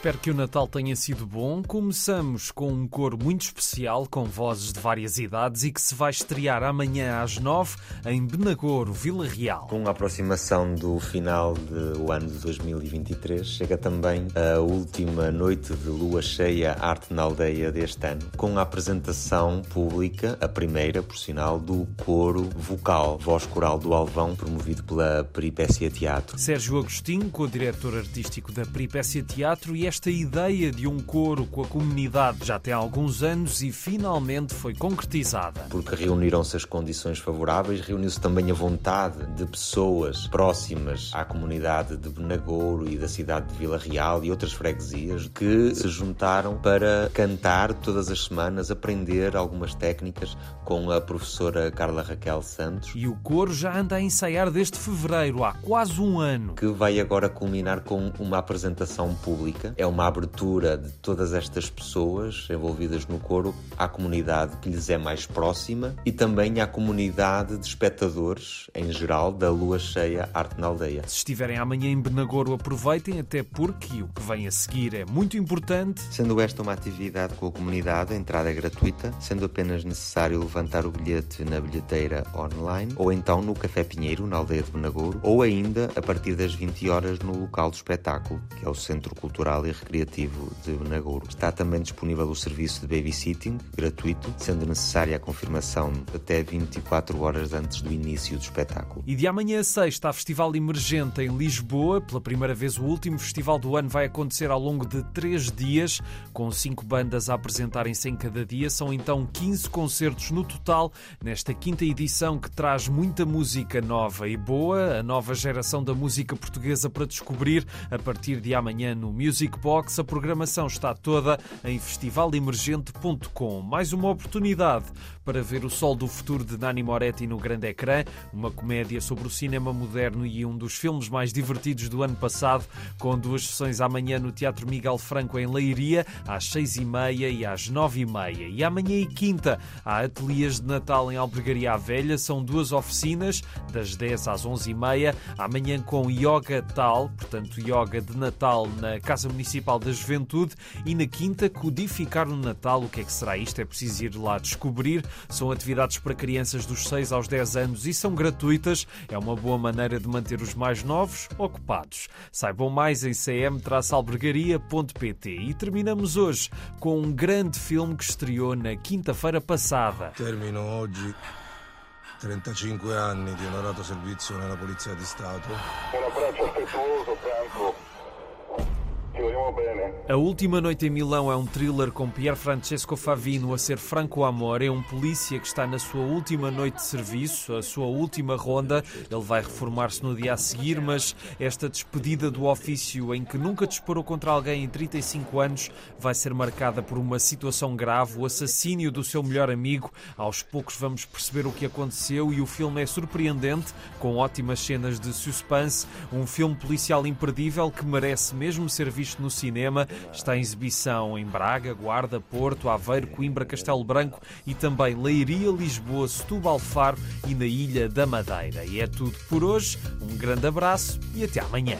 Espero que o Natal tenha sido bom. Começamos com um coro muito especial, com vozes de várias idades e que se vai estrear amanhã às nove em Benagoro, Vila Real. Com a aproximação do final do ano de 2023, chega também a última noite de lua cheia Arte na Aldeia deste ano, com a apresentação pública, a primeira, por sinal, do coro vocal, voz coral do Alvão, promovido pela Peripécia Teatro. Sérgio Agostinho, co-diretor artístico da Peripécia Teatro, e esta ideia de um coro com a comunidade já tem alguns anos e finalmente foi concretizada. Porque reuniram-se as condições favoráveis, reuniu-se também a vontade de pessoas próximas à comunidade de Benagouro e da cidade de Vila Real e outras freguesias que se juntaram para cantar todas as semanas, aprender algumas técnicas com a professora Carla Raquel Santos. E o coro já anda a ensaiar desde fevereiro, há quase um ano. Que vai agora culminar com uma apresentação pública é uma abertura de todas estas pessoas envolvidas no coro à comunidade que lhes é mais próxima e também à comunidade de espectadores, em geral, da lua cheia Arte na Aldeia. Se estiverem amanhã em Benagoro, aproveitem, até porque o que vem a seguir é muito importante. Sendo esta uma atividade com a comunidade, a entrada é gratuita, sendo apenas necessário levantar o bilhete na bilheteira online ou então no Café Pinheiro, na aldeia de Benagouro, ou ainda a partir das 20 horas no local do espetáculo, que é o Centro Cultural e Recreativo de Benagouro. Está também disponível o serviço de babysitting, gratuito, sendo necessária a confirmação até 24 horas antes do início do espetáculo. E de amanhã a sexta, há Festival Emergente em Lisboa. Pela primeira vez, o último festival do ano vai acontecer ao longo de três dias, com cinco bandas a apresentarem-se em cada dia. São então 15 concertos no total, nesta quinta edição que traz muita música nova e boa, a nova geração da música portuguesa para descobrir a partir de amanhã no Music Box. A programação está toda em festivalemergente.com. Mais uma oportunidade para ver O Sol do Futuro de Nani Moretti no grande ecrã, uma comédia sobre o cinema moderno e um dos filmes mais divertidos do ano passado, com duas sessões amanhã no Teatro Miguel Franco em Leiria, às seis e meia e às nove e meia. E amanhã e quinta há ateliês de Natal em Albergaria à Velha, são duas oficinas, das 10 às onze e meia, amanhã com Yoga Tal, portanto Yoga de Natal na Casa Municipal da Juventude, e na quinta Codificar o Natal. O que é que será isto? É preciso ir lá descobrir. São atividades para crianças dos 6 aos 10 anos e são gratuitas. É uma boa maneira de manter os mais novos ocupados. Saibam mais em cm-albergaria.pt. E terminamos hoje com um grande filme que estreou na quinta-feira passada. Termino oggi 35 anni di onorato servizio nella Polizia di Stato. Un abbraccio affettuoso, Franco. Vogliamo bene. A Última Noite em Milão é um thriller com Pier Francesco Favino a ser Franco Amor. É um polícia que está na sua última noite de serviço, a sua última ronda. Ele vai reformar-se no dia a seguir, mas esta despedida do ofício em que nunca disparou contra alguém em 35 anos vai ser marcada por uma situação grave, o assassínio do seu melhor amigo. Aos poucos vamos perceber o que aconteceu e o filme é surpreendente, com ótimas cenas de suspense. Um filme policial imperdível que merece mesmo ser visto no cinema. Está em exibição em Braga, Guarda, Porto, Aveiro, Coimbra, Castelo Branco e também Leiria, Lisboa, Setúbal, Faro e na Ilha da Madeira. E é tudo por hoje. Um grande abraço e até amanhã.